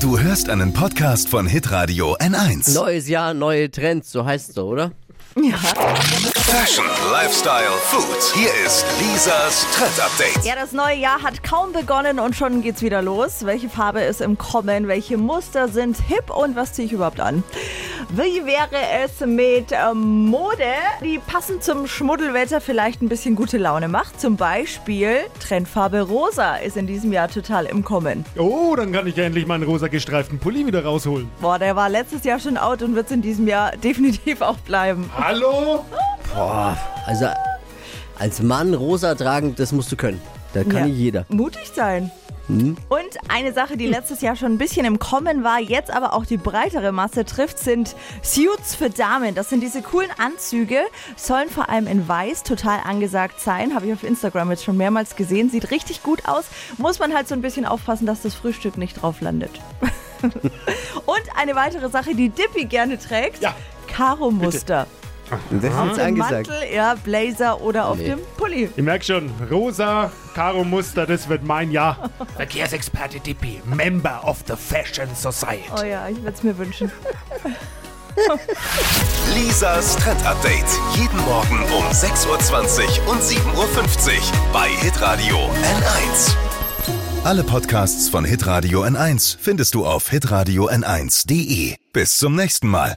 Du hörst einen Podcast von Hitradio N1. Neues Jahr, neue Trends, so heißt es so, oder? Fashion, Lifestyle, Food. Hier ist Lisas Trend Update. Ja, das neue Jahr hat kaum begonnen und schon geht's wieder los. Welche Farbe ist im Kommen? Welche Muster sind hip und was ziehe ich überhaupt an? Wie wäre es mit ähm, Mode, die passend zum Schmuddelwetter vielleicht ein bisschen gute Laune macht? Zum Beispiel Trendfarbe Rosa ist in diesem Jahr total im Kommen. Oh, dann kann ich ja endlich meinen rosa gestreiften Pulli wieder rausholen. Boah, der war letztes Jahr schon out und wird's in diesem Jahr definitiv auch bleiben. Hallo? Boah, also als Mann rosa tragen, das musst du können. Da kann Ja. nicht jeder. Mutig sein. Und eine Sache, die letztes Jahr schon ein bisschen im Kommen war, jetzt aber auch die breitere Masse trifft, sind Suits für Damen. Das sind diese coolen Anzüge, sollen vor allem in weiß total angesagt sein. Habe ich auf Instagram jetzt schon mehrmals gesehen. Sieht richtig gut aus. Muss man halt so ein bisschen aufpassen, dass das Frühstück nicht drauf landet. Und eine weitere Sache, die Dippy gerne trägt. Ja. Karo-Muster. Das ist jetzt angesagt. Mantel, ja, Blazer oder auf Nee. dem Pulli. Ich merk schon, rosa, Karo-Muster, das wird mein Jahr. Verkehrsexperte Dippi, Member of the Fashion Society. Oh ja, ich würde es mir wünschen. Lisas Trend Update. Jeden Morgen um 6.20 Uhr und 7.50 Uhr bei Hitradio N1. Alle Podcasts von Hitradio N1 findest du auf hitradio n1.de. Bis zum nächsten Mal.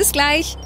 Bis gleich.